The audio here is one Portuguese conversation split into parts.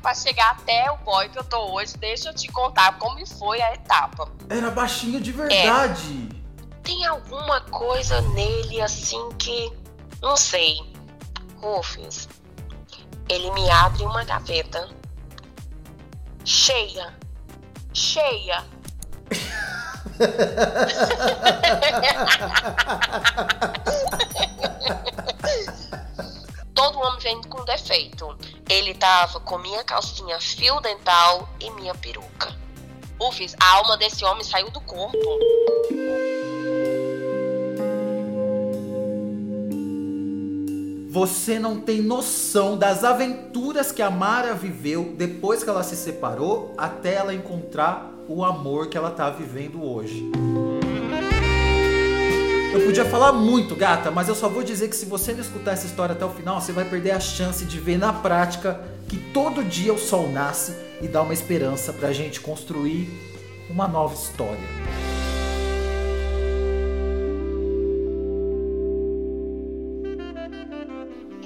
pra chegar até o boy que eu tô hoje, deixa eu te contar como foi a etapa. Era baixinho de verdade. É, tem alguma coisa nele assim que. Não sei. Rufus, ele me abre uma gaveta cheia, cheia. Todo homem vem com defeito. Ele tava com minha calcinha fio dental e minha peruca. Ufis, a alma desse homem saiu do corpo. Você não tem noção das aventuras que a Mara viveu depois que ela se separou até ela encontrar o amor que ela tá vivendo hoje. Eu podia falar muito, gata, mas eu só vou dizer que se você não escutar essa história até o final, você vai perder a chance de ver na prática que todo dia o sol nasce e dá uma esperança pra gente construir uma nova história.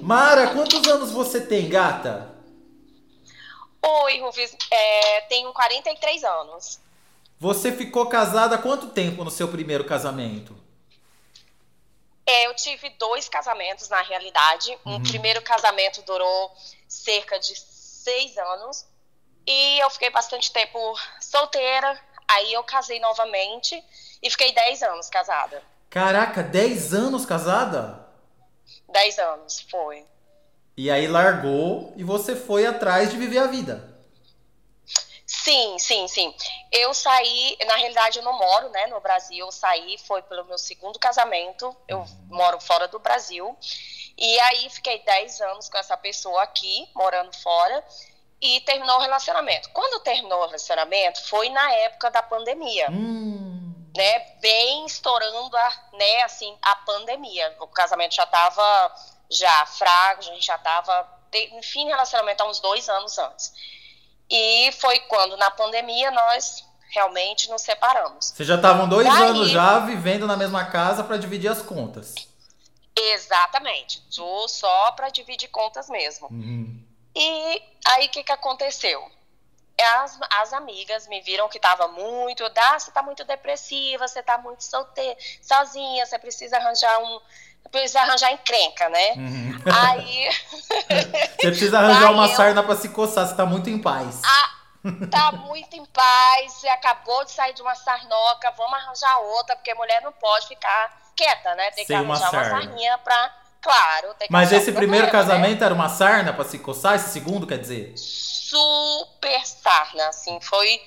Mara, quantos anos você tem, gata? Oi, Rufus, é, tenho 43 anos. Você ficou casada há quanto tempo no seu primeiro casamento? É, eu tive dois casamentos, na realidade. Uhum. Um primeiro casamento durou cerca de seis anos. E eu fiquei bastante tempo solteira. Aí eu casei novamente e fiquei dez anos casada. Caraca, dez anos casada? Dez anos, foi. E aí largou e você foi atrás de viver a vida. Sim, sim, sim. Eu saí, na realidade eu não moro, né, no Brasil. Eu saí foi pelo meu segundo casamento. Eu moro fora do Brasil. E aí fiquei 10 anos com essa pessoa aqui, morando fora, e terminou o relacionamento. Quando terminou o relacionamento, foi na época da pandemia. Hum. Né, bem estourando a, né, assim, a pandemia. O casamento já estava já fraco, a gente já estava, enfim, relacionamento há uns dois anos antes. E foi quando, na pandemia, nós realmente nos separamos. Vocês já estavam dois Daí, anos já vivendo na mesma casa para dividir as contas. Exatamente. Só para dividir contas mesmo. Uhum. E aí o que, que aconteceu? As, as amigas me viram que estava muito, ah, você está muito depressiva, você está muito solteira, sozinha, você precisa arranjar um, precisa arranjar encrenca, né? Uhum. Aí. você precisa arranjar uma eu... sarna para se coçar, você tá muito em paz. Ah, tá muito em paz, você acabou de sair de uma sarnoca, vamos arranjar outra, porque mulher não pode ficar quieta, né? Tem que Sem arranjar uma, uma sarninha pra. Claro, tem que Mas esse primeiro problema, né? casamento né? era uma sarna para se coçar, esse segundo quer dizer? Super sarna, assim, foi.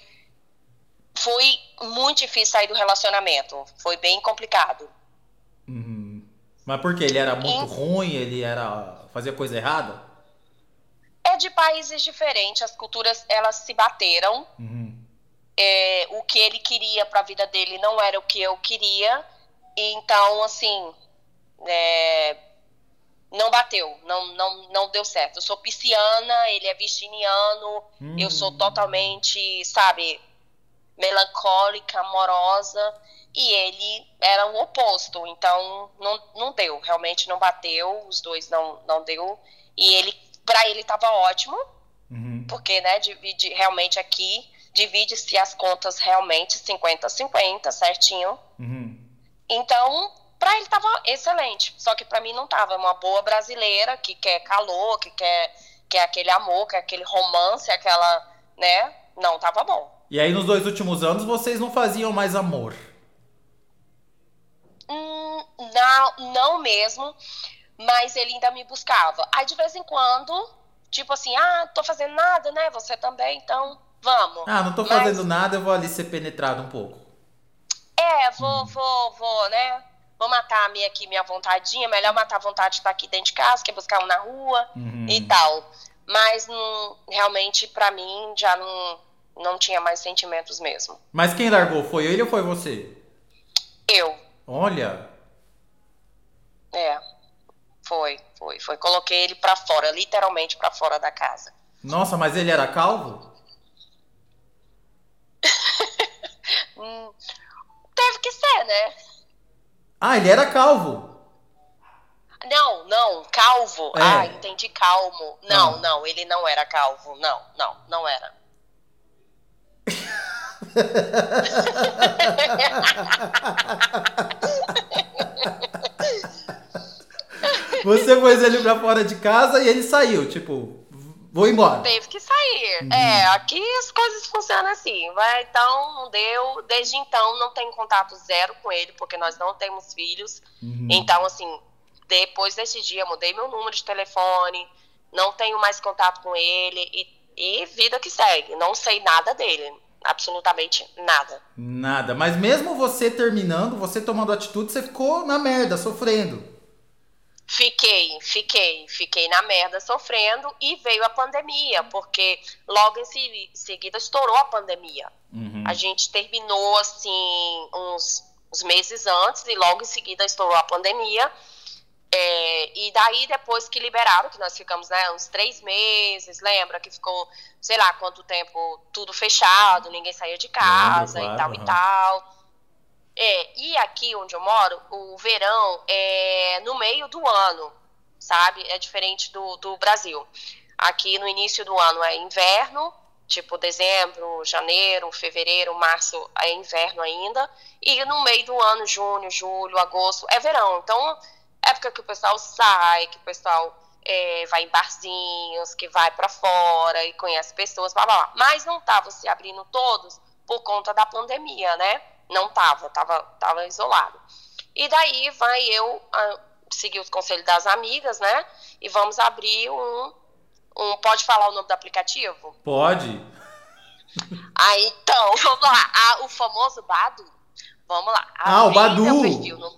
Foi muito difícil sair do relacionamento. Foi bem complicado. Uhum. Mas por quê? Ele era muito ruim? Ele era fazia coisa errada? É de países diferentes, as culturas elas se bateram. Uhum. É, o que ele queria para a vida dele não era o que eu queria. Então, assim, é, não bateu, não, não, não deu certo. Eu sou pisciana, ele é virginiano, hum. eu sou totalmente, sabe, melancólica, amorosa e ele era o oposto, então não, não deu, realmente não bateu, os dois não, não deu, e ele, para ele estava ótimo, uhum. porque, né, divide, realmente aqui, divide-se as contas realmente 50-50, certinho, uhum. então, para ele estava excelente, só que para mim não estava, uma boa brasileira que quer calor, que quer, quer aquele amor, quer aquele romance, aquela, né, não estava bom. E aí nos dois últimos anos vocês não faziam mais amor? Hum, não, não mesmo, mas ele ainda me buscava. Aí de vez em quando, tipo assim, ah, tô fazendo nada, né? Você também, então vamos. Ah, não tô mas... fazendo nada, eu vou ali ser penetrado um pouco. É, vou, hum. vou, vou, né? Vou matar a minha aqui, minha vontadinha. Melhor matar a vontade de estar aqui dentro de casa, que buscar um na rua uhum. e tal. Mas não, realmente, para mim, já não, não tinha mais sentimentos mesmo. Mas quem largou? Foi ele ou foi você? Eu. Olha. É. Foi, foi, foi. Coloquei ele para fora, literalmente para fora da casa. Nossa, mas ele era calvo? hum, teve que ser, né? Ah, ele era calvo. Não, não, calvo. É. Ah, entendi, calmo. Não, Ah. não, ele não era calvo. Não, não, não era. Você pôs ele pra fora de casa e ele saiu, tipo, vou embora. Teve que sair. Uhum. É, aqui as coisas funcionam assim. Vai, então, não deu. Desde então, não tenho contato zero com ele, porque nós não temos filhos. Uhum. Então, assim, depois desse dia, mudei meu número de telefone, não tenho mais contato com ele e, e vida que segue. Não sei nada dele, absolutamente nada. Nada. Mas mesmo você terminando, você tomando atitude, você ficou na merda, sofrendo. Fiquei, fiquei, fiquei na merda sofrendo e veio a pandemia, porque logo em se- seguida estourou a pandemia. Uhum. A gente terminou assim uns, uns meses antes e logo em seguida estourou a pandemia. É, e daí, depois que liberaram, que nós ficamos né, uns três meses, lembra que ficou, sei lá quanto tempo, tudo fechado, ninguém saía de casa Lembro, e claro, tal aham. e tal. É, e aqui onde eu moro, o verão é no meio do ano, sabe? É diferente do, do Brasil. Aqui no início do ano é inverno, tipo dezembro, janeiro, fevereiro, março é inverno ainda. E no meio do ano, junho, julho, agosto, é verão. Então, época que o pessoal sai, que o pessoal é, vai em barzinhos, que vai pra fora e conhece pessoas, blá blá blá. Mas não estavam se abrindo todos por conta da pandemia, né? Não tava, tava, tava isolado. E daí vai eu ah, seguir os conselhos das amigas, né? E vamos abrir um, um. Pode falar o nome do aplicativo? Pode. Ah, então, vamos lá. Ah, o famoso Badu. Vamos lá. Ah, o Abri Badu. perfil no-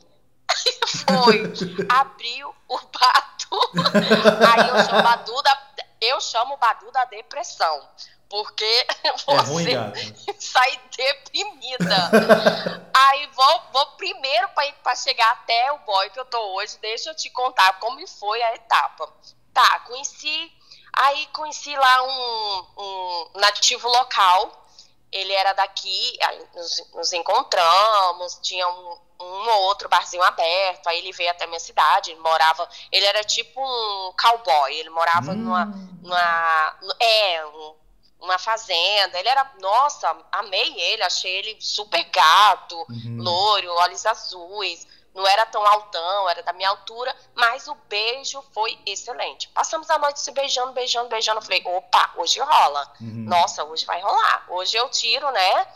Foi. Abriu o Badu. Aí eu chamo Badu da. Eu chamo o Badu da depressão. Porque É você gata. sai deprimida. Aí vou, vou primeiro para chegar até o boy que eu tô hoje, deixa eu te contar como foi a etapa. Tá, conheci, aí conheci lá um, um nativo local, ele era daqui, nos, nos encontramos, tinha um, um ou outro barzinho aberto, aí ele veio até minha cidade, ele morava, ele era tipo um cowboy, ele morava numa, Hum. numa, é, um, uma fazenda, ele era, nossa, amei ele, achei ele super gato, Uhum. loiro, olhos azuis, não era tão altão, era da minha altura, mas o beijo foi excelente. Passamos a noite se beijando, beijando, beijando. Eu falei, opa, hoje rola. Uhum. Nossa, hoje vai rolar. Hoje eu tiro, né?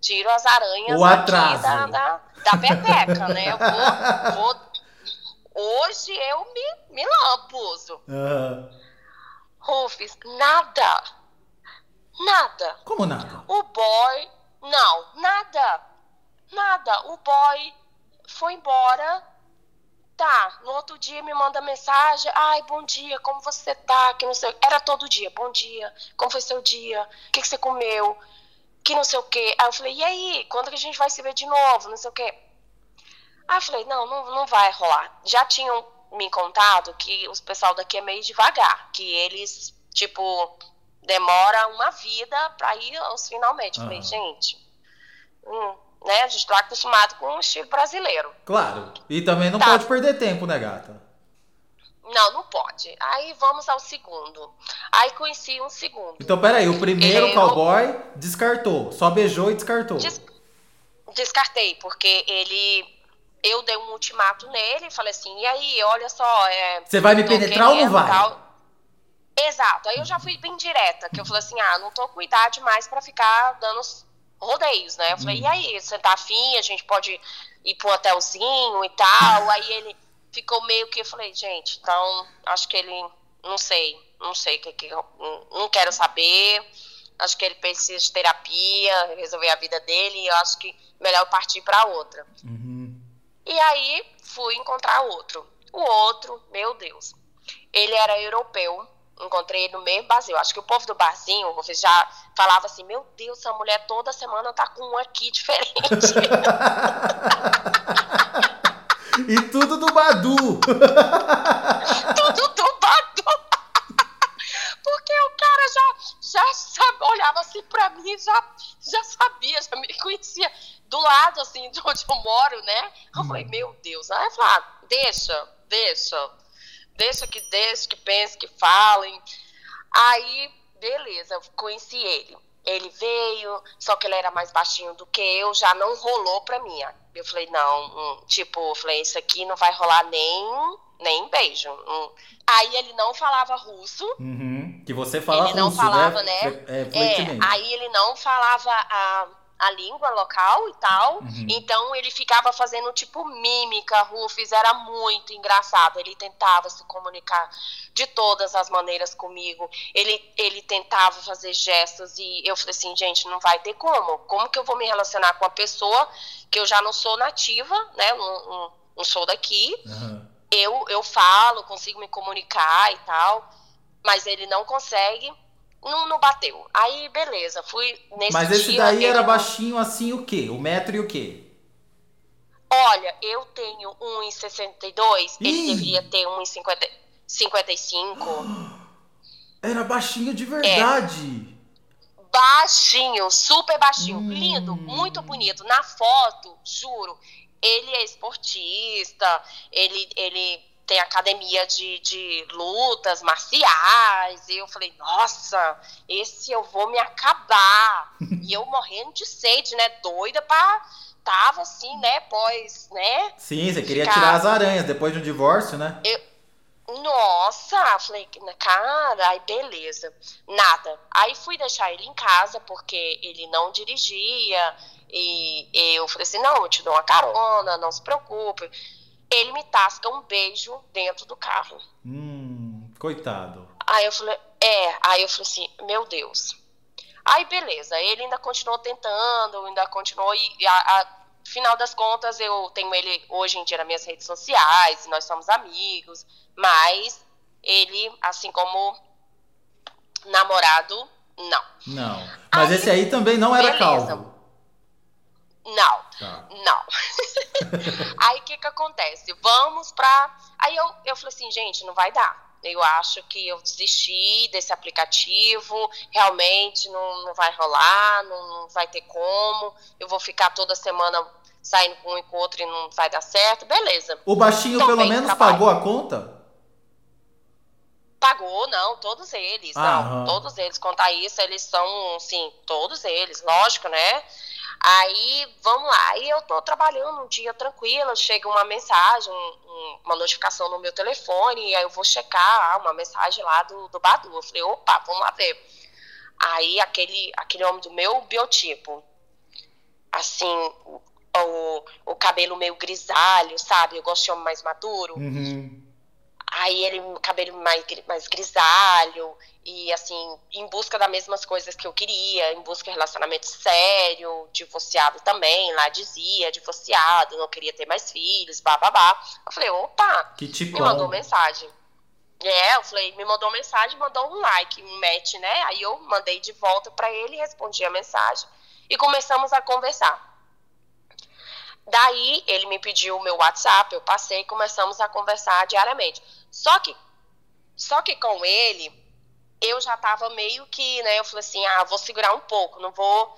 Tiro as aranhas O aqui atraso. da, da, da pepeca, né? Eu vou, vou- Hoje eu me, me lampuzo. Aham. Rufus, nada. Nada. Como nada? O boy. Não, nada. Nada. O boy foi embora. Tá, no outro dia me manda mensagem. Ai, bom dia, como você tá? Que não sei. Era todo dia. Bom dia, como foi seu dia? O que, que você comeu? Que não sei o quê. Aí eu falei, e aí? Quando que a gente vai se ver de novo? Não sei o quê. Aí eu falei, não, não, não vai rolar. Já tinham me contado que os pessoal daqui é meio devagar. Que eles, tipo, demora uma vida pra ir aos finalmente. Eu Falei, Aham. gente, hum, né? A gente tá acostumado com o estilo brasileiro. Claro. E também não Tá. pode perder tempo, né, gata? Não, não pode. Aí vamos ao segundo. Aí conheci um segundo. Então, peraí, o primeiro Eu- cowboy descartou. Só beijou e descartou. Des- Descartei, porque ele. Eu dei um ultimato nele e falei assim: e aí, olha só. É, Você vai me penetrar ou não vai? tal. Exato. Aí eu já fui bem direta, que eu falei assim: ah, não tô com idade mais pra ficar dando os rodeios, né? Eu falei: Hum. e aí, você tá afim? A gente pode ir pro hotelzinho e tal. Aí ele ficou meio que. Eu falei: gente, então, acho que ele. Não sei, não sei o que, que. Não quero saber. Acho que ele precisa de terapia, resolver a vida dele. E eu acho que melhor eu partir pra outra. Uhum. E aí fui encontrar outro. O outro, meu Deus, ele era europeu. Encontrei no mesmo barzinho. Acho que o povo do barzinho já falava assim: Meu Deus, essa mulher toda semana tá com um aqui diferente. E tudo do Badu. Tudo do Badu. Porque o cara já, já sabe, olhava assim pra mim, já, já sabia, já me conhecia do lado, assim, de onde eu moro, né? Eu falei, meu Deus. Aí eu falei, ah, deixa, deixa. Deixa que deixa, que pense, que falem. Aí, beleza, conheci ele. Ele veio, só que ele era mais baixinho do que eu, já não rolou pra mim. Eu falei, não, hum, tipo, eu falei, isso aqui não vai rolar nem, nem beijo. Hum. Aí ele não falava russo. Uhum. Que você fala ele não russo, falava, né? né? É, É, aí ele não falava a, a língua local e tal. Uhum. Então ele ficava fazendo tipo mímica, Rufus, era muito engraçado. Ele tentava se comunicar de todas as maneiras comigo. Ele, ele tentava fazer gestos e eu falei assim, gente, não vai ter como. Como que eu vou me relacionar com uma pessoa que eu já não sou nativa, né? Não, sou daqui. Uhum. Eu, eu falo, consigo me comunicar e tal, mas ele não consegue. Não, não bateu. Aí, beleza, fui nesse Mas esse dia, daí era não- baixinho assim o quê? O metro e o quê? Olha, eu tenho 1,62, Ih! ele deveria ter 1,55. Era baixinho de verdade. Baixinho, super baixinho, Hum. lindo, muito bonito. Na foto, juro, ele é esportista, ele, ele tem academia de, de lutas marciais. E eu falei, nossa, esse eu vou me acabar. e eu morrendo de sede, né? Doida pra. Tava assim, né? Pós, né? Sim, você queria Cara. tirar as aranhas depois de um divórcio, né? Nossa, falei, cara, aí beleza. Nada. Aí fui deixar ele em casa porque ele não dirigia. E eu falei assim: não, eu te dou uma carona, não se preocupe. Ele me tasca um beijo dentro do carro. Hum, coitado. Aí eu falei, é, aí eu falei assim, meu Deus. Aí beleza, ele ainda continuou tentando, ainda continuou e a, a- final das contas eu tenho ele hoje em dia nas minhas redes sociais, nós somos amigos, mas ele, assim como namorado, não. Não. Mas Aí, esse aí também não era beleza. calvo. Não. Tá. Não. Aí o que que acontece? Vamos pra. Aí eu, eu falei assim, gente, não vai dar. Eu acho que eu desisti desse aplicativo, realmente não, não vai rolar, não, não vai ter como. Eu vou ficar toda semana saindo com um e com outro e não vai dar certo. Beleza. O baixinho Também pelo menos trabalho. pagou a conta? Pagou, não, todos eles. Aham. Não, todos eles. Contar isso, eles são, sim, todos eles, lógico, né? Aí, vamos lá. Aí eu tô trabalhando um dia tranquila, chega uma mensagem, um- um- uma notificação no meu telefone, aí eu vou checar ah, uma mensagem lá do, do Badu. Eu falei, opa, vamos lá ver. Aí aquele, aquele homem do meu biotipo, assim, o, o cabelo meio grisalho, sabe? Eu gosto de homem mais maduro. Uhum. Aí ele, cabelo mais, mais grisalho, e assim, em busca das mesmas coisas que eu queria, em busca de relacionamento sério, divorciado também, lá dizia, divorciado, não queria ter mais filhos, bababá. Eu falei, opa, Que me mandou mensagem. É, eu falei, me mandou mensagem, mandou um like, um match, né? Aí eu mandei de volta pra ele, respondi a mensagem e começamos a conversar. Daí ele me pediu o meu WhatsApp, eu passei e começamos a conversar diariamente. Só que, só que com ele, eu já tava meio que, né? Eu falei assim, ah, vou segurar um pouco, não vou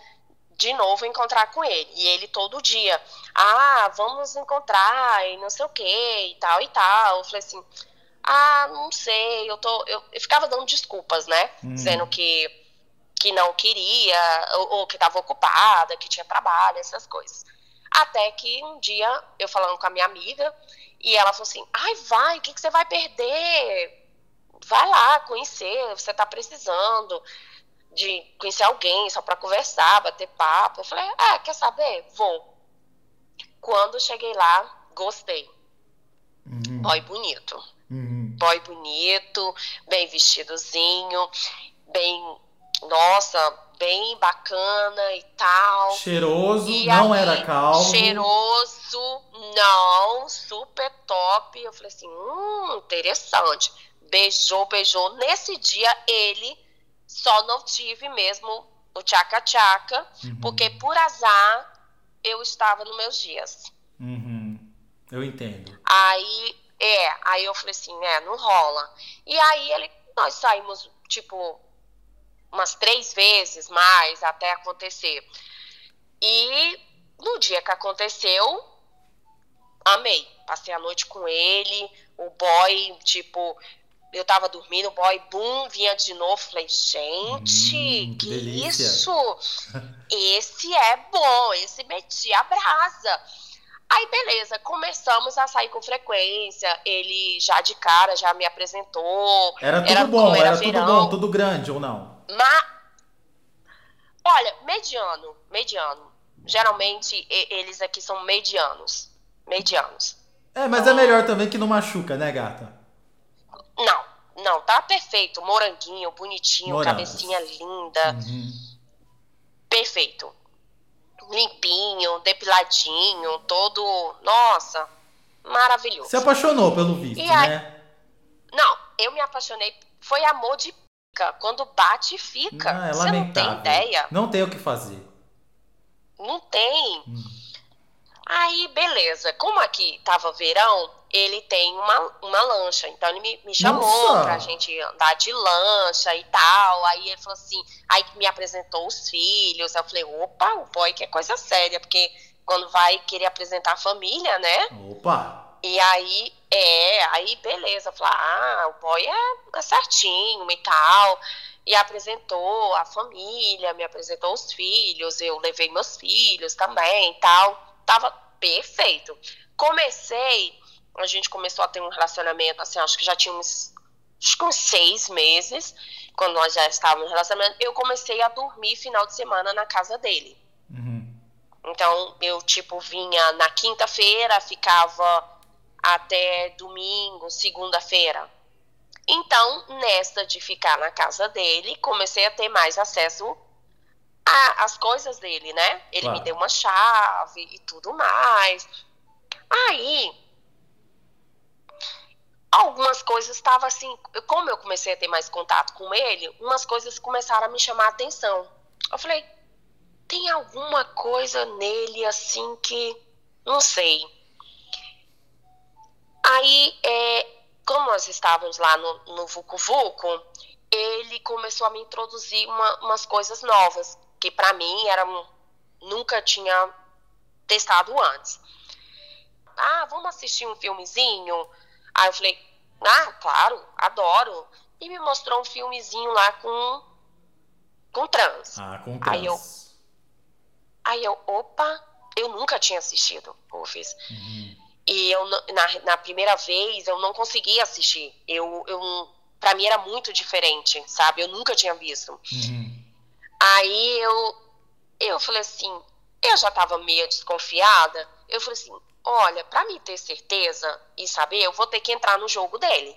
de novo encontrar com ele. E ele todo dia, ah, vamos encontrar e não sei o que e tal e tal. Eu falei assim, ah, não sei, eu tô. Eu, eu ficava dando desculpas, né? Hum. Dizendo que, que não queria, ou, ou que estava ocupada, que tinha trabalho, essas coisas. Até que um dia, eu falando com a minha amiga, e ela falou assim: ai, vai, o que, que você vai perder? Vai lá conhecer, você tá precisando de conhecer alguém só para conversar, bater papo. Eu falei: ah, quer saber? Vou. Quando cheguei lá, gostei. Uhum. Boy bonito Uhum. boy bonito, bem vestidozinho, bem, nossa, bem bacana e tal. Cheiroso, E não aí, era calvo. Cheiroso, não, super top. Eu falei assim, hum, interessante. Beijou, beijou. Nesse dia, ele só não tive mesmo o tchaca-tchaca, Uhum. porque por azar eu estava nos meus dias. Uhum. Eu entendo. Aí, é, aí eu falei assim, é, não rola. E aí ele, nós saímos, tipo, umas três vezes mais até acontecer. E no dia que aconteceu, amei. Passei a noite com ele, O boy, tipo, eu tava dormindo, o boy, bum, vinha de novo. Falei, gente, Hum, que delícia." isso? Esse é bom, esse metia a brasa. Aí, beleza, começamos a sair com frequência. Ele já de cara já me apresentou. Era tudo Era bom, era era tudo verão. bom, tudo grande ou não? Mas, olha, mediano, mediano. Geralmente eles aqui são medianos. Medianos. É, mas é melhor também que não machuca, né, gata? Não, não, tá perfeito. Moranguinho, bonitinho, cabecinha linda. Uhum. Perfeito. Limpinho, depiladinho, todo. Nossa, maravilhoso. Se apaixonou pelo visto, E aí- né? Não, eu me apaixonei. Foi amor de pica. Quando bate, fica. Ah, é Você não tem ideia? Não tem o que fazer. Não tem. Hum. Aí, beleza. Como aqui tava verão, ele tem uma, uma lancha. Então ele me, me chamou Nossa! pra gente andar de lancha e tal. Aí ele falou assim, aí me apresentou os filhos. Eu falei, opa, o boy que é coisa séria, porque quando vai querer apresentar a família, né? Opa! E aí, é, aí beleza. Falei, ah, o boy é, é certinho e tal. E apresentou a família, me apresentou os filhos, eu levei meus filhos também e tal. Tava perfeito. Comecei, a gente começou a ter um relacionamento, assim, acho que já tinha uns, acho que uns seis meses, quando nós já estávamos no relacionamento, eu comecei a dormir final de semana na casa dele. Uhum. Então, eu, tipo, vinha na quinta-feira, ficava até domingo, segunda-feira. Então, nessa de ficar na casa dele, comecei a ter mais acesso às coisas dele, né? Ele Claro. me deu uma chave e tudo mais. Aí, algumas coisas estavam assim, como eu comecei a ter mais contato com ele, umas coisas começaram a me chamar a atenção. Eu falei, tem alguma coisa nele assim que não sei. Aí, é, como nós estávamos lá no, no Vucu Vucu, ele começou a me introduzir uma- umas coisas novas que para mim eram nunca tinha testado antes. Ah, vamos assistir um filmezinho? Aí eu falei, ah, claro, adoro. E me mostrou um filmezinho lá com com trans. Ah, com Aí eu- trans. Aí eu, opa, eu nunca tinha assistido Rufus. Uhum. E eu, na, na primeira vez, eu não consegui assistir. Eu, eu, pra mim era muito diferente, sabe? Eu nunca tinha visto. Uhum. Aí eu, eu falei assim, eu já tava meio desconfiada. Eu falei assim, olha, pra mim ter certeza e saber, eu vou ter que entrar no jogo dele.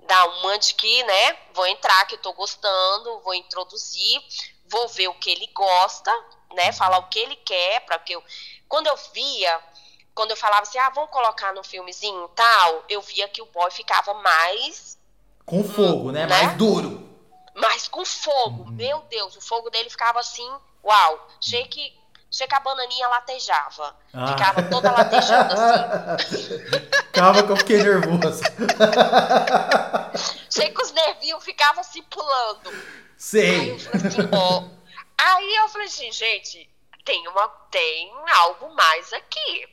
Dar uma de que, né, vou entrar, que eu tô gostando, vou introduzir, vou ver o que ele gosta, né, falar o que ele quer, para que eu... Quando eu via, quando eu falava assim, ah, vamos colocar no filmezinho tal, eu via que o boy ficava mais Com fogo, né? Né? Mais duro. mas com fogo. Uhum. Meu Deus, o fogo dele ficava assim, uau. Achei que, achei que a bananinha latejava. Ah. Ficava toda latejando assim. Calma que eu fiquei nervoso. Achei que os nervinhos ficavam assim pulando. Aí Sei. eu falei assim, ó. Aí eu falei assim, gente, tem, uma, tem algo mais aqui.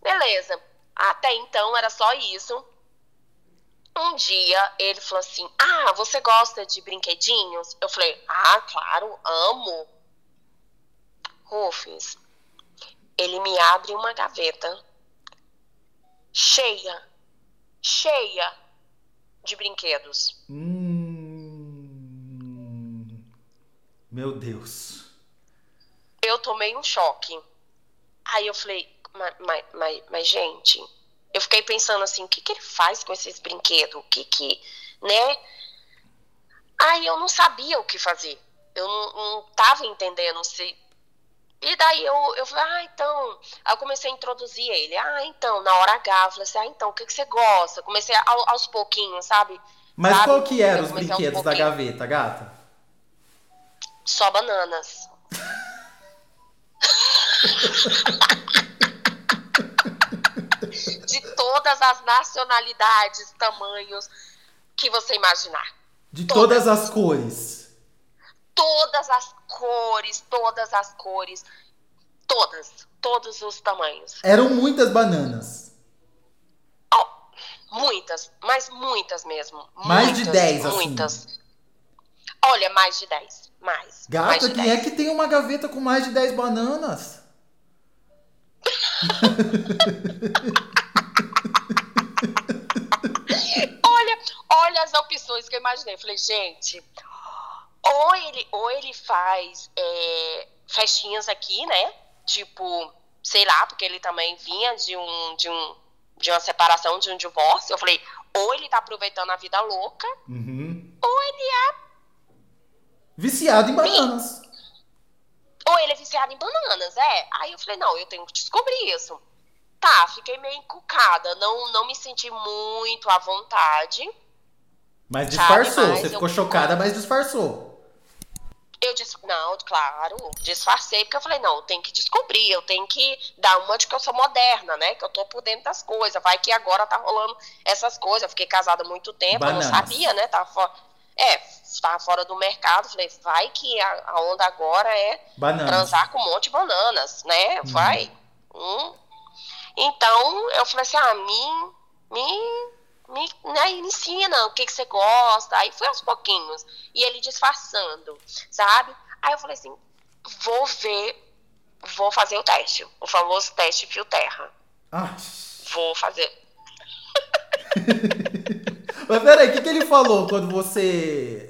Beleza. Até então era só isso. Um dia ele falou assim: Ah, você gosta de brinquedinhos? Eu falei: Ah, claro, amo. Rufus, ele me abre uma gaveta cheia, cheia de brinquedos. Hum... Meu Deus. Eu tomei um choque. Aí eu falei, mas, mas, mas, gente, eu fiquei pensando assim, o que, que ele faz com esses brinquedos? O que que, né? Aí eu não sabia o que fazer. Eu não, não tava entendendo se. E daí eu, eu falei, ah, então. Aí eu comecei a introduzir ele. Ah, então, na hora H, eu falei assim, ah, então, o que, que você gosta? Comecei ao- aos pouquinhos, sabe? Mas Sabe? qual que eram os brinquedos da gaveta, gata? Só bananas. Todas as nacionalidades, tamanhos que você imaginar. De Todas. todas as cores. Todas as cores, todas as cores. Todas. Todos os tamanhos. Eram muitas bananas. Ó, Muitas, mas muitas mesmo. Mais muitas, de 10, assim. Muitas. Olha, mais de 10. Mais. Gata, mais quem 10. é que tem uma gaveta com mais de 10 bananas? Olha, as opções que eu imaginei. Eu falei, gente, ou ele, ou ele faz é, festinhas aqui, né? Tipo, sei lá, porque ele também vinha de um, de um de uma separação, de um divórcio. Eu falei, ou ele tá aproveitando a vida louca, Uhum. ou ele é, Viciado em bananas. ou ele é viciado em bananas, é. Aí eu falei, não, eu tenho que descobrir isso. Tá, fiquei meio encucada, não, não me senti muito à vontade. Mas Sabe, disfarçou. mas Você ficou chocada, mas disfarçou. Eu disse, não, claro, disfarcei, porque eu falei, não, eu tenho que descobrir, eu tenho que dar uma de que eu sou moderna, né? Que eu tô por dentro das coisas. Vai que agora tá rolando essas coisas. Eu fiquei casada há muito tempo, Bananas. eu não sabia, né? Tava fora, é, tava fora do mercado. Falei, vai que a, a onda agora é Bananas. transar com um monte de bananas, né? Vai. Hum. Então, eu falei assim, ah, me, me, me ensina o que, que você gosta. Aí foi aos pouquinhos. E ele disfarçando, sabe? Aí eu falei assim, vou ver, vou fazer o teste. O famoso teste fio terra. Ah. Vou fazer. Mas peraí, o que, que ele falou quando você.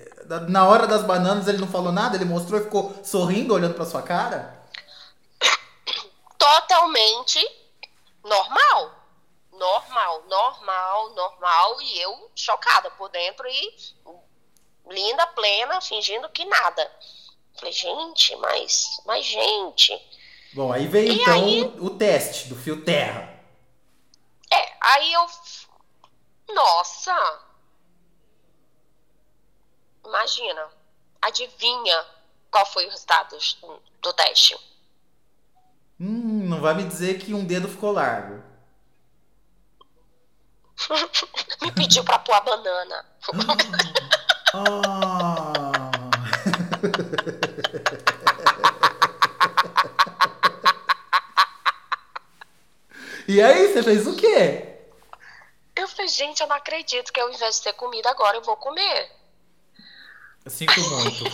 Na hora das bananas ele não falou nada? Ele mostrou e ficou sorrindo, olhando pra sua cara? Totalmente normal. Normal, normal, normal. E eu chocada por dentro e linda, plena, fingindo que nada. Falei, gente, mas, mas gente. Bom, aí veio E então aí? O, o teste do fio terra. É, aí eu. Nossa! Imagina. Adivinha qual foi o resultado do, do teste? Hum, não vai me dizer que um dedo ficou largo. Me pediu pra pôr a banana. Ah. e aí, você fez o quê? Eu falei, gente, eu não acredito que ao invés de ter comida agora eu vou comer. Eu sinto muito.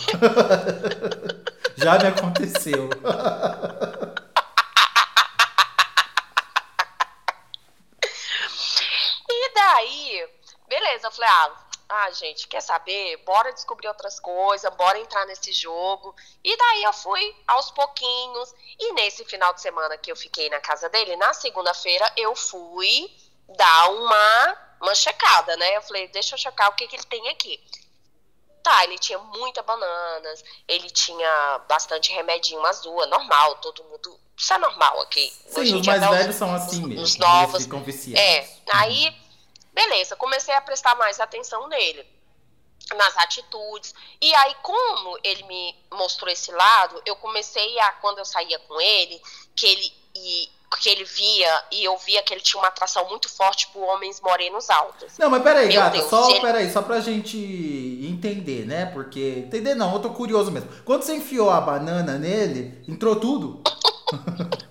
Já me aconteceu. Daí, beleza, eu falei, ah, ah, gente, quer saber? Bora descobrir outras coisas, bora entrar nesse jogo. E daí eu fui aos pouquinhos. E nesse final de semana que eu fiquei na casa dele, na segunda-feira, eu fui dar uma, uma checada, né? Eu falei, deixa eu checar o que, que ele tem aqui. Tá, ele tinha muitas bananas, ele tinha bastante remedinho azul, é normal, todo mundo. Isso é normal aqui. Hoje Sim, em os mais até os- velhos são assim os- mesmo. Os eles novos. ficam viciados. É, aí, beleza, comecei a prestar mais atenção nele, nas atitudes. E aí, como ele me mostrou esse lado, eu comecei a, quando eu saía com ele, que ele, e, que ele via e eu via que ele tinha uma atração muito forte por homens morenos altos. Não, mas peraí, Meu gata, Deus, só, ele- peraí, só pra gente entender, né? Porque. Entender não, eu tô curioso mesmo. Quando você enfiou a banana nele, entrou tudo?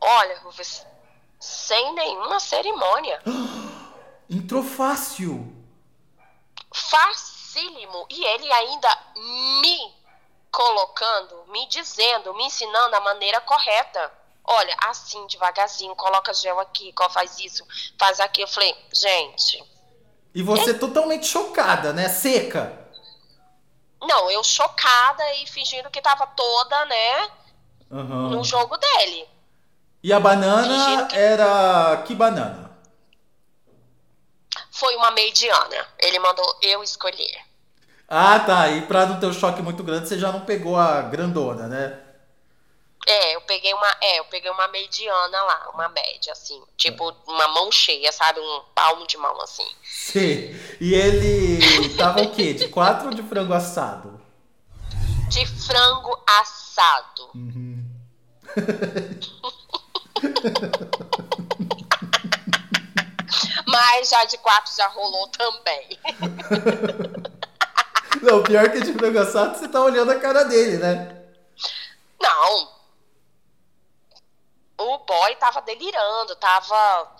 Olha, Rufus, sem nenhuma cerimônia. Entrou fácil. facílimo. E ele ainda me colocando, me dizendo, me ensinando a maneira correta. Olha, assim, devagarzinho, coloca gel aqui, qual faz isso, faz aquilo. Eu falei, gente, E você totalmente chocada, né? Seca. não, eu chocada e fingindo que tava toda, né, Aham. no jogo dele. E a banana era. Que banana? Foi uma mediana. Ele mandou eu escolher. Ah, tá. E pra não ter um choque muito grande, você já não pegou a grandona, né? É, eu peguei uma, é, eu peguei uma mediana lá, uma média, assim, tipo uma mão cheia, sabe? Um palmo de mão, assim. Sim. E ele tava o quê? De quatro ou de frango assado? De frango assado. Mas já de quatro já rolou também. Não, pior que de frango assado, você tá olhando a cara dele, né? Não. O boy tava delirando, tava.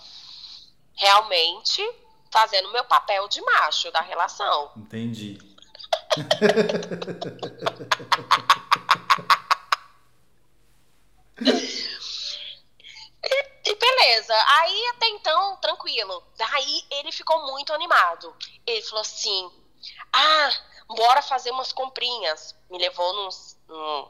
realmente fazendo meu papel de macho da relação. Entendi. E, beleza. Aí até então, tranquilo. Daí ele ficou muito animado. Ele falou assim: Ah, bora fazer umas comprinhas. Me levou nos, num,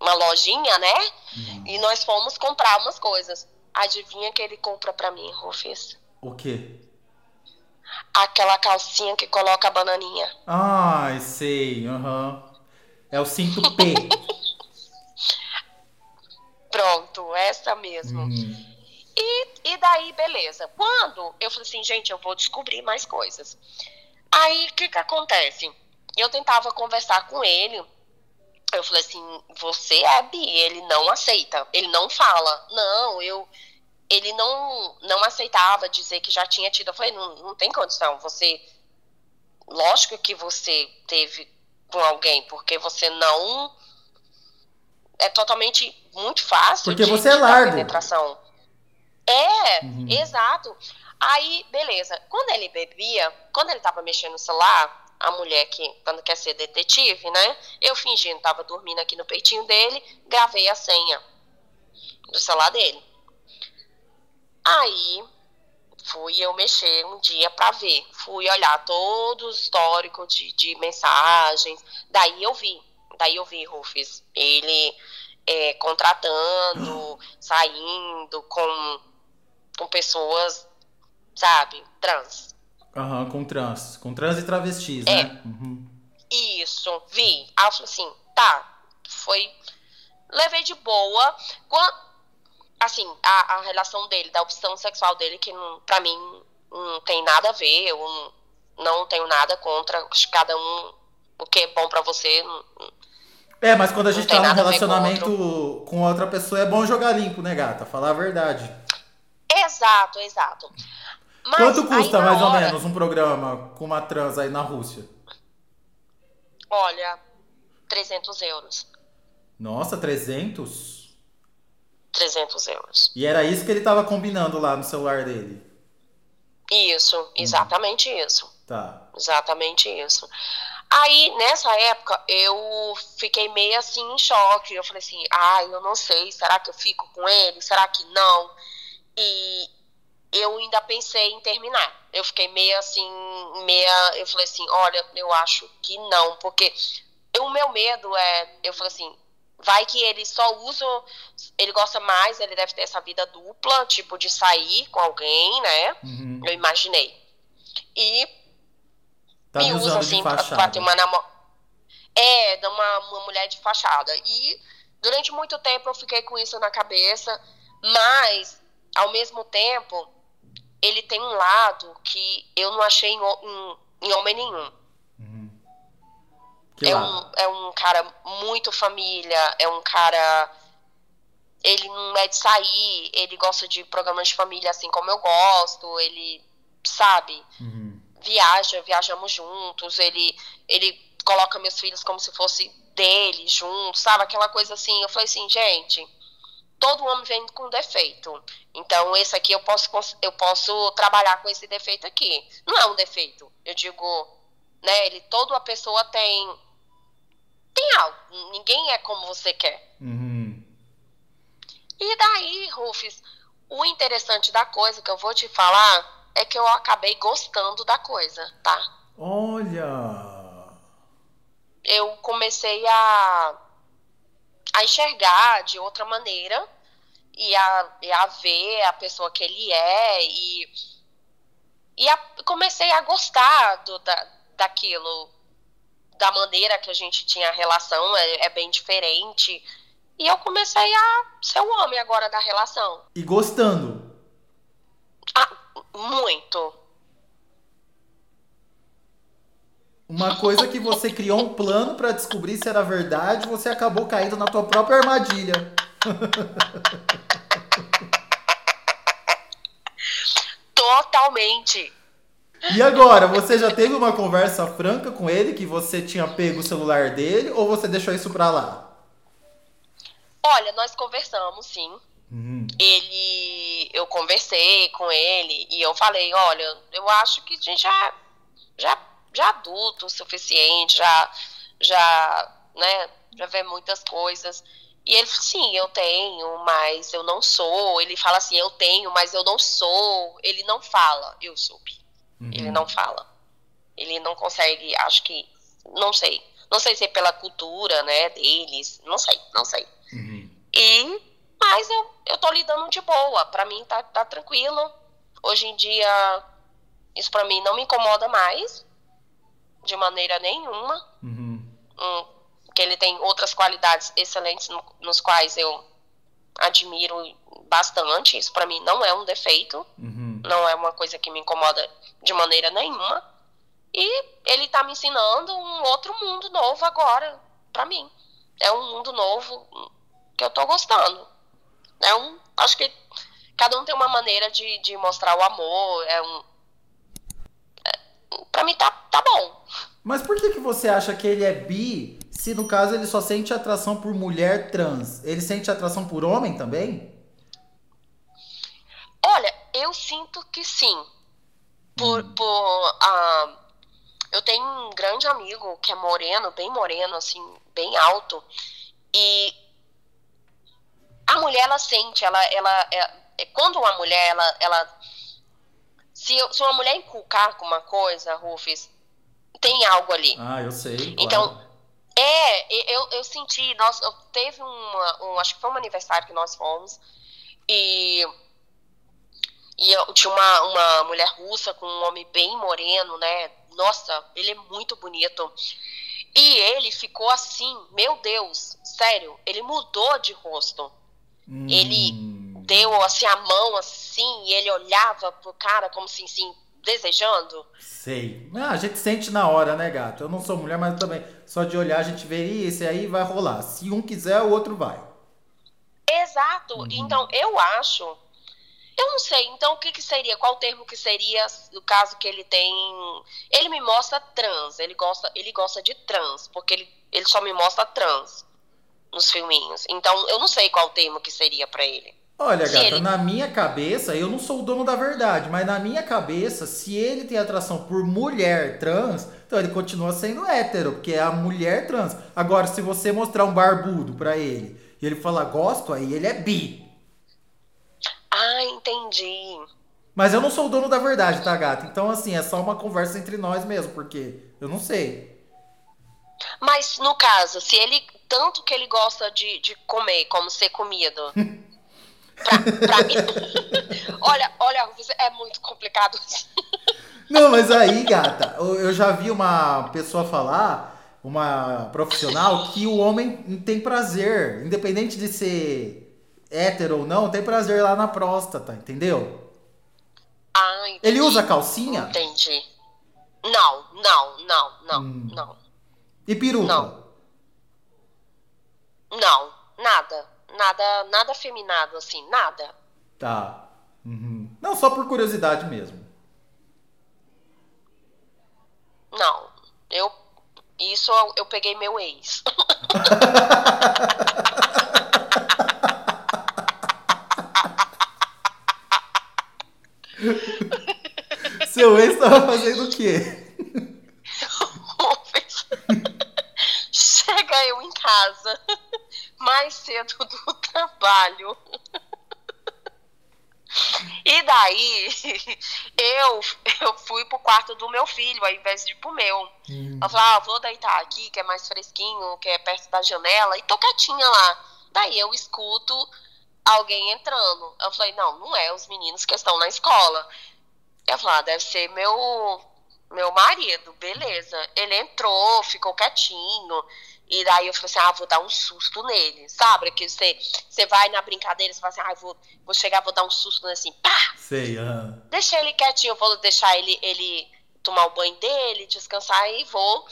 uma lojinha, né? Uhum. E nós fomos comprar umas coisas. Adivinha que ele compra pra mim, Rufus? O quê? Aquela calcinha que coloca a bananinha. Ai, sei, aham. Uhum. É o cinto P. Pronto, essa mesmo. Uhum. E, e daí, beleza. Quando eu falei assim, gente, eu vou descobrir mais coisas. Aí, o que que acontece? Eu tentava conversar com ele. Eu falei assim, você é bi, ele não aceita, ele não fala. Não, eu ele não não aceitava dizer que já tinha tido. Eu falei, não, não tem condição. Você lógico que você teve com alguém, porque você não é totalmente muito fácil. Porque de, você é largo. Penetração. É, uhum. exato. Aí, beleza. Quando ele bebia, quando ele tava mexendo no celular, a mulher que, quando quer ser detetive, né? Eu fingindo, tava dormindo aqui no peitinho dele, gravei a senha do celular dele. Aí, fui eu mexer um dia para ver. Fui olhar todo o histórico de, de mensagens. Daí eu vi Daí eu vi, Rufus, ele é, contratando, saindo com, com pessoas, sabe, trans. Aham, uhum, com trans. Com trans e travestis, é. né? Uhum. Isso, vi. Assim, tá, foi. Levei de boa. Quando, assim, a, a relação dele, da opção sexual dele, que não, pra mim não tem nada a ver, eu não, não tenho nada contra cada um, o que é bom para você, é, mas quando a gente tá num relacionamento com outra pessoa, é bom jogar limpo, né, gata? Falar a verdade. Exato, exato. Mas Quanto custa, mais hora... ou menos, um programa com uma trans aí na Rússia? Olha, 300 euros. Nossa, 300? 300 euros. E era isso que ele tava combinando lá no celular dele? Isso, exatamente hum. isso. Tá. Exatamente isso. Aí, nessa época, eu fiquei meio assim em choque. Eu falei assim, ai, ah, eu não sei, será que eu fico com ele? Será que não? E eu ainda pensei em terminar. Eu fiquei meio assim, meia. Eu falei assim, olha, eu acho que não, porque o meu medo é, eu falei assim, vai que ele só usa, ele gosta mais, ele deve ter essa vida dupla, tipo de sair com alguém, né? Uhum. Eu imaginei. E Tá me, usa assim pra, pra, ter uma namorada. É, de uma, uma mulher de fachada. E durante muito tempo eu fiquei com isso na cabeça, mas ao mesmo tempo ele tem um lado que eu não achei em, em, em homem nenhum. Uhum. É, um, é um cara muito família, é um cara. Ele não é de sair, ele gosta de programas de família assim como eu gosto, ele sabe. Uhum viaja, viajamos juntos, ele, ele coloca meus filhos como se fosse dele juntos, sabe? Aquela coisa assim. Eu falei assim, gente, todo homem vem com defeito. Então, esse aqui eu posso, eu posso trabalhar com esse defeito aqui. Não é um defeito. Eu digo, né? Ele, toda a pessoa tem. Tem algo. Ninguém é como você quer. Uhum. E daí, Rufus, o interessante da coisa que eu vou te falar é que eu acabei gostando da coisa, tá? Olha! Eu comecei a, a enxergar de outra maneira e a, e a ver a pessoa que ele é e, e a, comecei a gostar do, da, daquilo, da maneira que a gente tinha a relação, é, é bem diferente. E eu comecei a ser o homem agora da relação. E gostando? Ah, muito. Uma coisa que você criou um plano para descobrir se era verdade, você acabou caindo na tua própria armadilha. Totalmente. E agora, você já teve uma conversa franca com ele que você tinha pego o celular dele ou você deixou isso pra lá? Olha, nós conversamos sim. uhum. ele, eu conversei com ele e eu falei, olha, eu acho que a gente já, já, já adulto o suficiente, já, já, né, já vê muitas coisas. E ele sim, eu tenho, mas eu não sou. Ele fala assim, eu tenho, mas eu não sou. Ele não fala, eu soube. Uhum. Ele não fala. Ele não consegue, acho que, não sei. Não sei se é pela cultura, né, deles. Não sei, não sei. Uhum. E, mas eu, eu tô lidando de boa. Pra mim tá, tá tranquilo. Hoje em dia, isso pra mim não me incomoda mais. De maneira nenhuma. Uhum. Hum, que ele tem outras qualidades excelentes no, nos quais eu admiro bastante. Isso para mim não é um defeito, uhum. não é uma coisa que me incomoda de maneira nenhuma. E ele tá me ensinando um outro mundo novo agora para mim. É um mundo novo que eu tô gostando. É um, acho que cada um tem uma maneira de, de mostrar o amor. É um, para mim tá, tá bom. Mas por que que você acha que ele é bi se no caso ele só sente atração por mulher trans, ele sente atração por homem também? Olha, eu sinto que sim. Por, hum. por uh, eu tenho um grande amigo que é moreno, bem moreno, assim, bem alto. E a mulher, ela sente, ela, ela, é, é quando uma mulher, ela, ela se, se uma mulher inculcar com uma coisa, Rufus, tem algo ali. Ah, eu sei. Então, claro. É, eu, eu senti, nós, eu teve uma, um, acho que foi um aniversário que nós fomos, e, e eu tinha uma, uma mulher russa com um homem bem moreno, né, nossa, ele é muito bonito, e ele ficou assim, meu Deus, sério, ele mudou de rosto, hum. ele deu assim a mão assim, e ele olhava pro cara como assim, assim desejando. Sei. Ah, a gente sente na hora, né, gato? Eu não sou mulher, mas também só de olhar a gente vê, esse aí vai rolar. Se um quiser, o outro vai. Exato. Uhum. Então, eu acho. Eu não sei, então o que, que seria? Qual termo que seria no caso que ele tem. Ele me mostra trans, ele gosta, ele gosta de trans, porque ele, ele só me mostra trans nos filminhos. Então, eu não sei qual termo que seria para ele. Olha, gata, ele... na minha cabeça, eu não sou o dono da verdade, mas na minha cabeça, se ele tem atração por mulher trans, então ele continua sendo hétero, porque é a mulher trans. Agora, se você mostrar um barbudo pra ele e ele falar gosto, aí ele é bi. Ah, entendi. Mas eu não sou o dono da verdade, tá, gata? Então, assim, é só uma conversa entre nós mesmo, porque eu não sei. Mas, no caso, se ele. Tanto que ele gosta de, de comer, como ser comido. Pra, pra mim. olha, olha, é muito complicado. Não, mas aí, gata, eu já vi uma pessoa falar, uma profissional, que o homem tem prazer, independente de ser hétero ou não, tem prazer lá na próstata, entendeu? Ah, entendi. Ele usa calcinha? Entendi. Não, não, não, não, hum. não. E peruca? Não. Não, nada nada, nada afeminado, assim, nada. Tá. Uhum. Não, só por curiosidade mesmo. Não, eu. Isso eu, eu peguei meu ex. Seu ex tava fazendo o quê? Chega eu em casa mais cedo do trabalho. E daí, eu, eu fui pro quarto do meu filho, ao invés de ir pro meu. Hum. Eu falei, ah, vou deitar aqui, que é mais fresquinho, que é perto da janela, e tô quietinha lá. Daí eu escuto alguém entrando. Eu falei, não, não é os meninos que estão na escola. Eu falei, ah, deve ser meu, meu marido, beleza. Ele entrou, ficou quietinho. E daí eu falei assim, ah, vou dar um susto nele, sabe? Que você, você vai na brincadeira, você fala assim, ah, vou, vou chegar, vou dar um susto nele assim, pá! Sei. Deixa ele quietinho, eu vou deixar ele, ele tomar o banho dele, descansar e vou,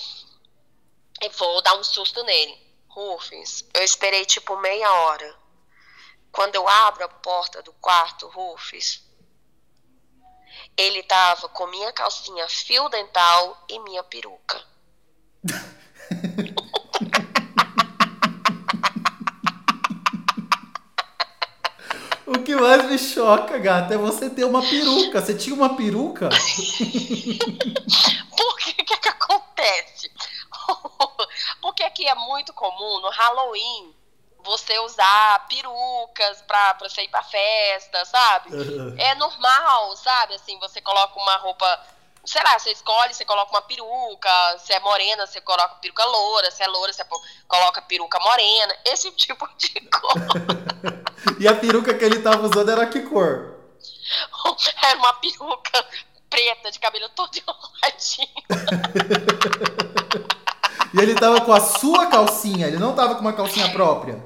e vou dar um susto nele. Rufus, eu esperei tipo meia hora. Quando eu abro a porta do quarto, Rufus, ele tava com minha calcinha fio dental e minha peruca. mais me choca, gata, é você ter uma peruca. Você tinha uma peruca? Por que que, que acontece? Porque aqui é muito comum no Halloween você usar perucas pra, pra você ir pra festa, sabe? É normal, sabe? Assim, você coloca uma roupa sei lá, você escolhe, você coloca uma peruca, se é morena, você coloca peruca loura, se é loura, você coloca peruca morena, esse tipo de cor. e a peruca que ele tava usando era que cor? Era uma peruca preta, de cabelo todo enroladinho. e ele tava com a sua calcinha, ele não tava com uma calcinha própria?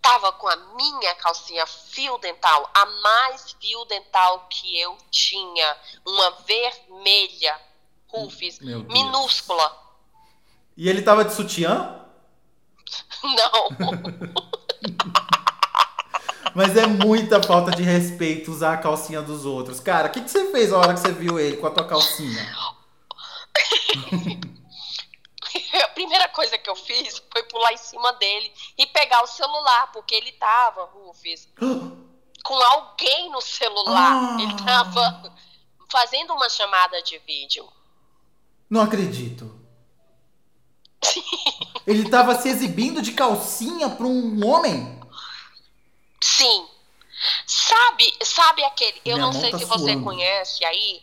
Tava com a minha calcinha fio dental, a mais fio dental que eu tinha, uma vermelha, Rufus, minúscula. E ele tava de sutiã? Não. Mas é muita falta de respeito usar a calcinha dos outros. Cara, o que, que você fez a hora que você viu ele com a tua calcinha? a primeira coisa que eu fiz foi pular em cima dele e pegar o celular, porque ele tava, Rufus, com alguém no celular. Ah. Ele tava fazendo uma chamada de vídeo. Não acredito. Ele tava se exibindo de calcinha para um homem? Sim. Sabe, sabe aquele, eu Minha não sei tá se suando. você conhece aí,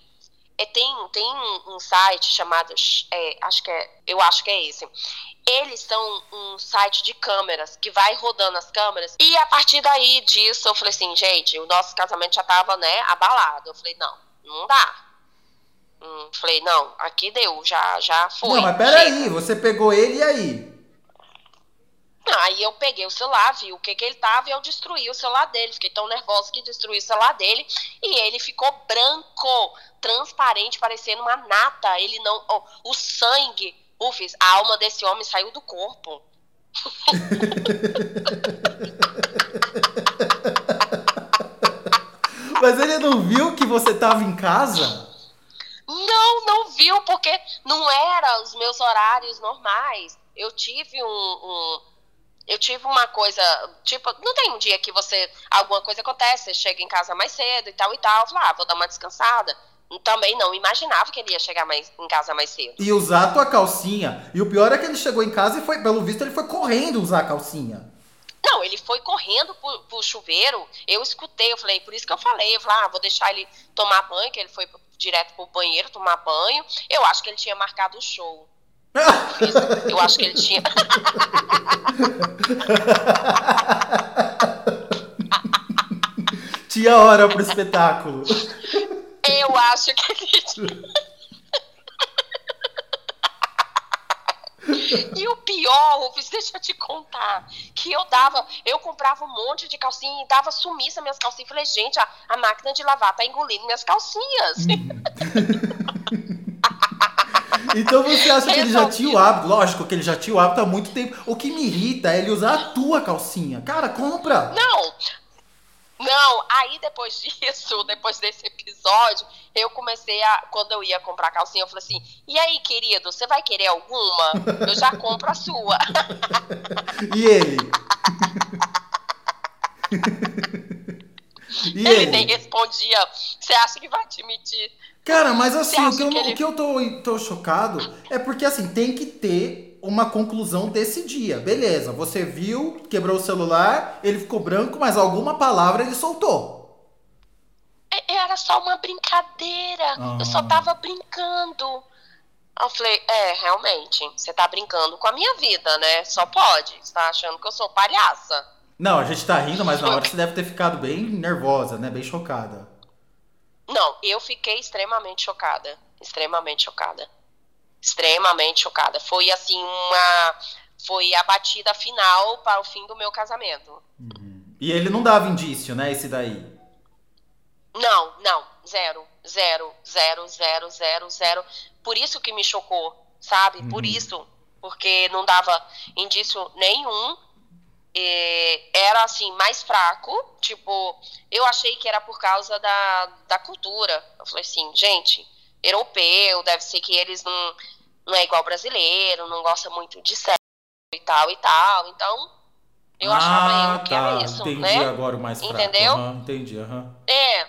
é, tem, tem um, site chamado, é, acho que é, eu acho que é esse. Eles são um site de câmeras que vai rodando as câmeras. E a partir daí disso, eu falei assim, gente, o nosso casamento já tava, né, abalado. Eu falei, não, não dá. Hum, falei, não, aqui deu, já, já foi. Não, mas peraí, você pegou ele e aí? Aí eu peguei o celular, vi o que, que ele tava e eu destruí o celular dele. Fiquei tão nervosa que destruí o celular dele e ele ficou branco, transparente, parecendo uma nata. Ele não. Oh, o sangue, ufes, a alma desse homem saiu do corpo. Mas ele não viu que você tava em casa? Não, não viu, porque não era os meus horários normais. Eu tive um, um eu tive uma coisa, tipo, não tem um dia que você, alguma coisa acontece, você chega em casa mais cedo e tal e tal, fala, ah, vou dar uma descansada. Também não imaginava que ele ia chegar mais, em casa mais cedo. E usar a tua calcinha. E o pior é que ele chegou em casa e foi, pelo visto, ele foi correndo usar a calcinha. Não, ele foi correndo pro, pro chuveiro. Eu escutei, eu falei, por isso que eu falei, eu falei, ah, vou deixar ele tomar banho, que ele foi direto pro banheiro tomar banho. Eu acho que ele tinha marcado o show. Eu acho que ele tinha. tinha hora pro espetáculo. Eu acho que ele tinha. E o pior, Rufus, deixa eu te contar, que eu dava, eu comprava um monte de calcinha e dava sumiça minhas calcinhas. Falei, gente, a, a máquina de lavar tá engolindo minhas calcinhas. Hum. Então você acha que ele já tinha o hábito? Lógico que ele já tinha o hábito há muito tempo. O que me irrita é ele usar a tua calcinha. Cara, compra! Não! Não, aí depois disso, depois desse episódio, eu comecei a. Quando eu ia comprar calcinha, eu falei assim: e aí, querido, você vai querer alguma? Eu já compro a sua. E ele? e ele, ele nem respondia. Você acha que vai admitir? Cara, mas assim, o que, eu, que ele... o que eu tô, tô chocado é porque assim, tem que ter uma conclusão desse dia. Beleza, você viu, quebrou o celular, ele ficou branco, mas alguma palavra ele soltou. É, era só uma brincadeira. Ah. Eu só ah. tava brincando. Eu falei, é, realmente, você tá brincando com a minha vida, né? Só pode. Você tá achando que eu sou palhaça. Não, a gente tá rindo, mas na hora você deve ter ficado bem nervosa, né? Bem chocada. Não, eu fiquei extremamente chocada. Extremamente chocada. Extremamente chocada. Foi assim uma. Foi a batida final para o fim do meu casamento. Uhum. E ele não dava indício, né? Esse daí. Não, não. Zero. Zero, zero, zero, zero, zero. Por isso que me chocou, sabe? Uhum. Por isso. Porque não dava indício nenhum era assim, mais fraco. Tipo, eu achei que era por causa da, da cultura. Eu falei assim, gente, europeu, deve ser que eles não, não é igual brasileiro, não gosta muito de sexo e tal e tal. Então, Eu ah, achava eu que tá. era isso, entendi né? agora o mais fraco. Entendeu? Uhum, entendi, uhum. É.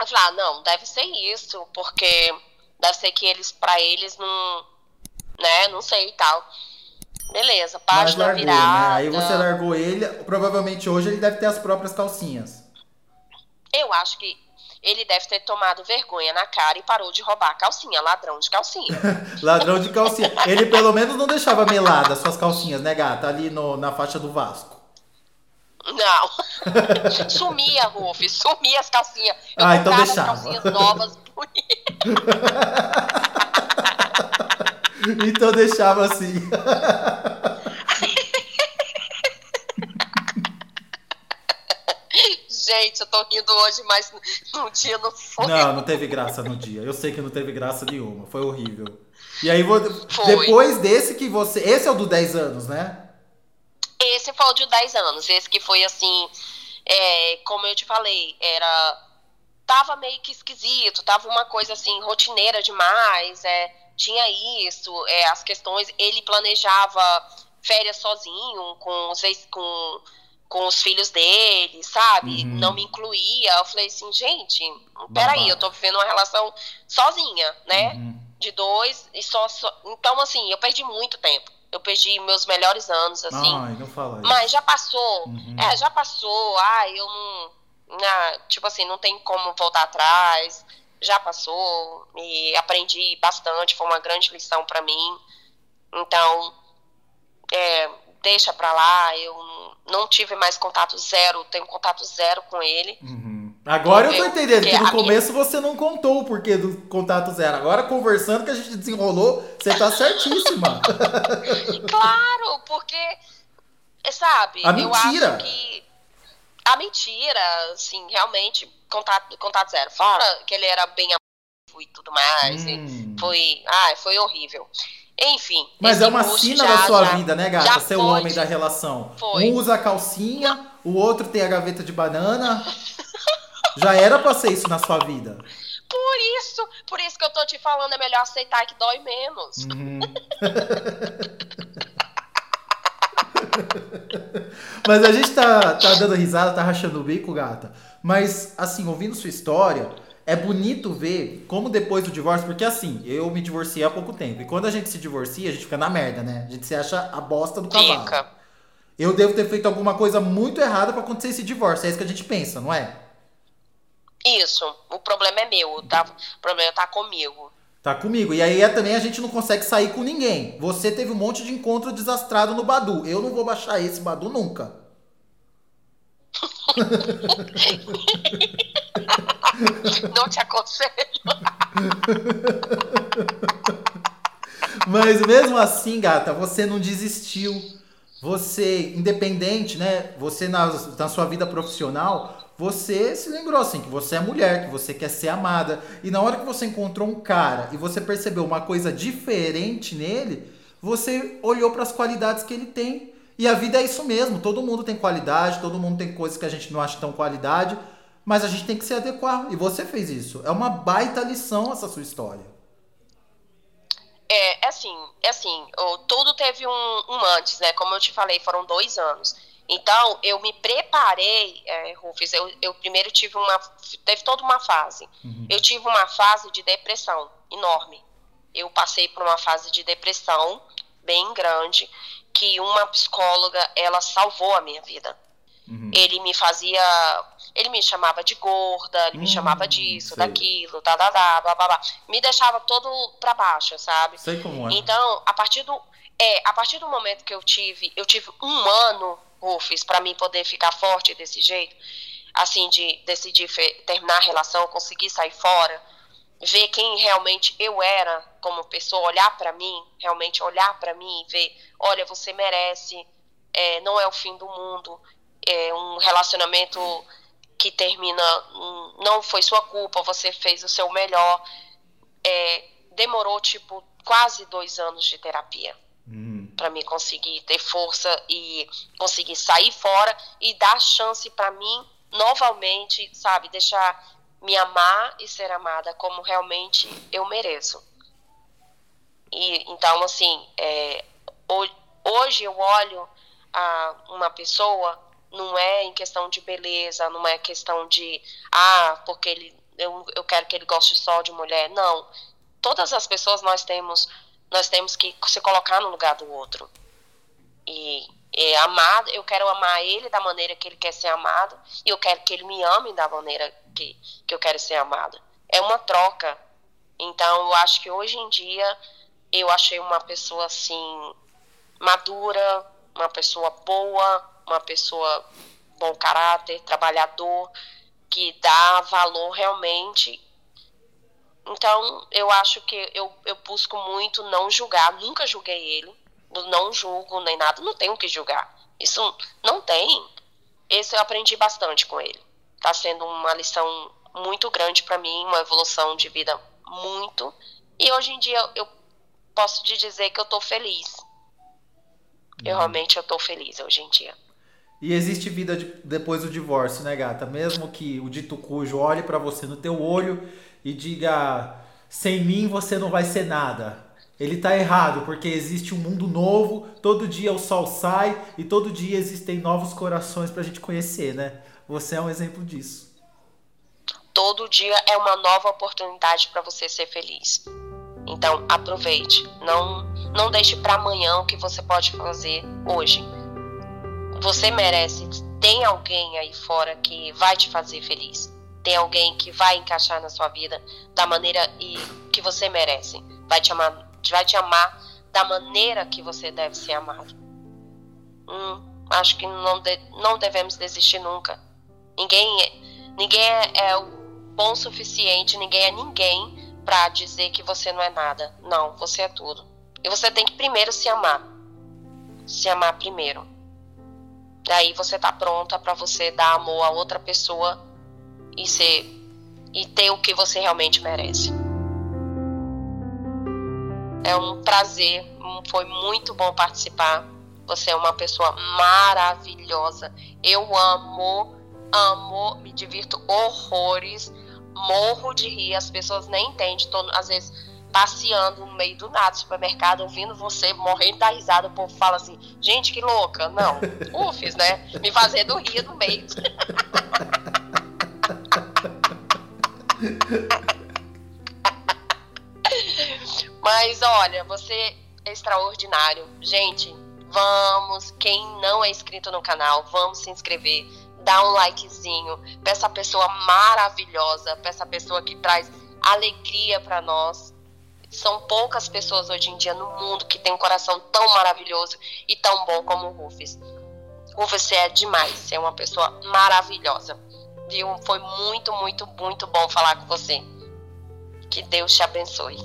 Eu falei, ah, não, deve ser isso, porque deve ser que eles, pra eles, não, né, não sei e tal. Beleza, página largou, virada. Né? Aí você largou ele, provavelmente hoje ele deve ter as próprias calcinhas. Eu acho que ele deve ter tomado vergonha na cara e parou de roubar a calcinha, ladrão de calcinha. ladrão de calcinha. Ele pelo menos não deixava melada suas calcinhas, né, gata? Ali no, na faixa do Vasco. Não. sumia, Ruf, sumia as calcinhas. Eu ah, então deixava. calcinhas novas, bonitas. então deixava assim. Gente, eu tô rindo hoje, mas no dia não foi. Não, não teve graça no dia. Eu sei que não teve graça nenhuma. Foi horrível. E aí, depois desse que você. Esse é o do 10 anos, né? Esse foi o de 10 anos. Esse que foi assim. É, como eu te falei, era. Tava meio que esquisito, tava uma coisa assim, rotineira demais. É, tinha isso, é, as questões. Ele planejava férias sozinho, com os, com com os filhos dele, sabe? Uhum. Não me incluía. Eu falei assim, gente, peraí, eu tô vivendo uma relação sozinha, né? Uhum. De dois e só, só, Então, assim, eu perdi muito tempo. Eu perdi meus melhores anos, assim. Ai, não fala isso. Mas já passou. Uhum. É, já passou. Ai, eu não. Ah, tipo assim, não tem como voltar atrás. Já passou. E aprendi bastante. Foi uma grande lição para mim. Então, é, deixa pra lá. Eu não tive mais contato zero, tenho contato zero com ele. Uhum. Agora eu tô entendendo que no começo minha... você não contou o porquê do contato zero. Agora conversando que a gente desenrolou, você tá certíssima. claro, porque, sabe, a eu mentira. acho que a mentira, assim, realmente, contato, contato zero. Fora que ele era bem e tudo mais, hum. foi, ah, foi horrível. Enfim. Mas é uma sina da sua já, vida, né, gata? Ser o homem da relação. Foi. Um usa a calcinha, o outro tem a gaveta de banana. já era pra ser isso na sua vida. Por isso, por isso que eu tô te falando, é melhor aceitar que dói menos. Uhum. Mas a gente tá, tá dando risada, tá rachando o bico, gata. Mas, assim, ouvindo sua história, é bonito ver como depois do divórcio, porque assim, eu me divorciei há pouco tempo. E quando a gente se divorcia, a gente fica na merda, né? A gente se acha a bosta do cavalo. Fica. Eu devo ter feito alguma coisa muito errada para acontecer esse divórcio. É isso que a gente pensa, não é? Isso. O problema é meu. Tá? O problema tá comigo. Tá comigo. E aí é, também a gente não consegue sair com ninguém. Você teve um monte de encontro desastrado no Badu. Eu não vou baixar esse Badu nunca. Não te aconselho. Mas mesmo assim, gata, você não desistiu. Você, independente, né? Você na, na sua vida profissional, você se lembrou assim que você é mulher, que você quer ser amada. E na hora que você encontrou um cara e você percebeu uma coisa diferente nele, você olhou para as qualidades que ele tem. E a vida é isso mesmo. Todo mundo tem qualidade, todo mundo tem coisas que a gente não acha tão qualidade mas a gente tem que se adequar. E você fez isso. É uma baita lição essa sua história. É, é assim, é assim, tudo teve um, um, antes, né? Como eu te falei, foram dois anos. Então, eu me preparei, é, Rufus, eu, eu primeiro tive uma, teve toda uma fase. Uhum. Eu tive uma fase de depressão enorme. Eu passei por uma fase de depressão bem grande, que uma psicóloga, ela salvou a minha vida. Uhum. Ele me fazia. Ele me chamava de gorda, ele me chamava hum, disso, sei. daquilo, da, da, da, blá, blá, blá. Me deixava todo pra baixo, sabe? Sei como é. Então, a partir do. É, a partir do momento que eu tive, eu tive um ano, Rufus, para mim poder ficar forte desse jeito, assim, de decidir terminar a relação, conseguir sair fora, ver quem realmente eu era como pessoa, olhar para mim, realmente olhar para mim e ver, olha, você merece, é, não é o fim do mundo, é, um relacionamento que termina, um, não foi sua culpa, você fez o seu melhor. É, demorou, tipo, quase dois anos de terapia. Hum. para mim conseguir ter força e conseguir sair fora e dar chance para mim novamente, sabe, deixar me amar e ser amada como realmente eu mereço. E então assim, é, hoje eu olho a uma pessoa não é em questão de beleza, não é questão de, ah, porque ele, eu, eu quero que ele goste só de mulher. Não. Todas as pessoas nós temos, nós temos que se colocar no lugar do outro. E, e amar, eu quero amar ele da maneira que ele quer ser amado, e eu quero que ele me ame da maneira que, que eu quero ser amada. É uma troca. Então, eu acho que hoje em dia eu achei uma pessoa assim madura, uma pessoa boa, uma pessoa bom caráter, trabalhador, que dá valor realmente. Então, eu acho que eu, eu busco muito não julgar, nunca julguei ele, não julgo nem nada, não tenho que julgar. Isso não tem. Esse eu aprendi bastante com ele. Está sendo uma lição muito grande para mim, uma evolução de vida muito. E hoje em dia eu posso te dizer que eu estou feliz. Eu uhum. realmente eu tô feliz hoje em dia. E existe vida de, depois do divórcio, né, gata? Mesmo que o dito cujo olhe para você no teu olho e diga: sem mim você não vai ser nada. Ele tá errado, porque existe um mundo novo, todo dia o sol sai e todo dia existem novos corações pra gente conhecer, né? Você é um exemplo disso. Todo dia é uma nova oportunidade para você ser feliz. Então, aproveite. Não, não deixe para amanhã o que você pode fazer hoje. Você merece. Tem alguém aí fora que vai te fazer feliz. Tem alguém que vai encaixar na sua vida da maneira e que você merece. Vai te amar, vai te amar da maneira que você deve ser amado. Hum, acho que não, de, não devemos desistir nunca. Ninguém, é, ninguém é, é bom o suficiente, ninguém é ninguém para dizer que você não é nada. Não, você é tudo. E você tem que primeiro se amar. Se amar primeiro. Daí você tá pronta para você dar amor a outra pessoa e ser e ter o que você realmente merece. É um prazer, foi muito bom participar. Você é uma pessoa maravilhosa. Eu amo, amo, me divirto horrores morro de rir, as pessoas nem entendem, tô, às vezes passeando no meio do nada, do supermercado, ouvindo você, morrendo da risada, o povo fala assim, gente, que louca. Não, ufes, né? Me fazendo rir no meio. Mas olha, você é extraordinário. Gente, vamos, quem não é inscrito no canal, vamos se inscrever dá um likezinho pra essa pessoa maravilhosa, pra essa pessoa que traz alegria para nós. São poucas pessoas hoje em dia no mundo que tem um coração tão maravilhoso e tão bom como o Rufus. Rufus, você é demais, você é uma pessoa maravilhosa. Viu? Foi muito, muito, muito bom falar com você. Que Deus te abençoe.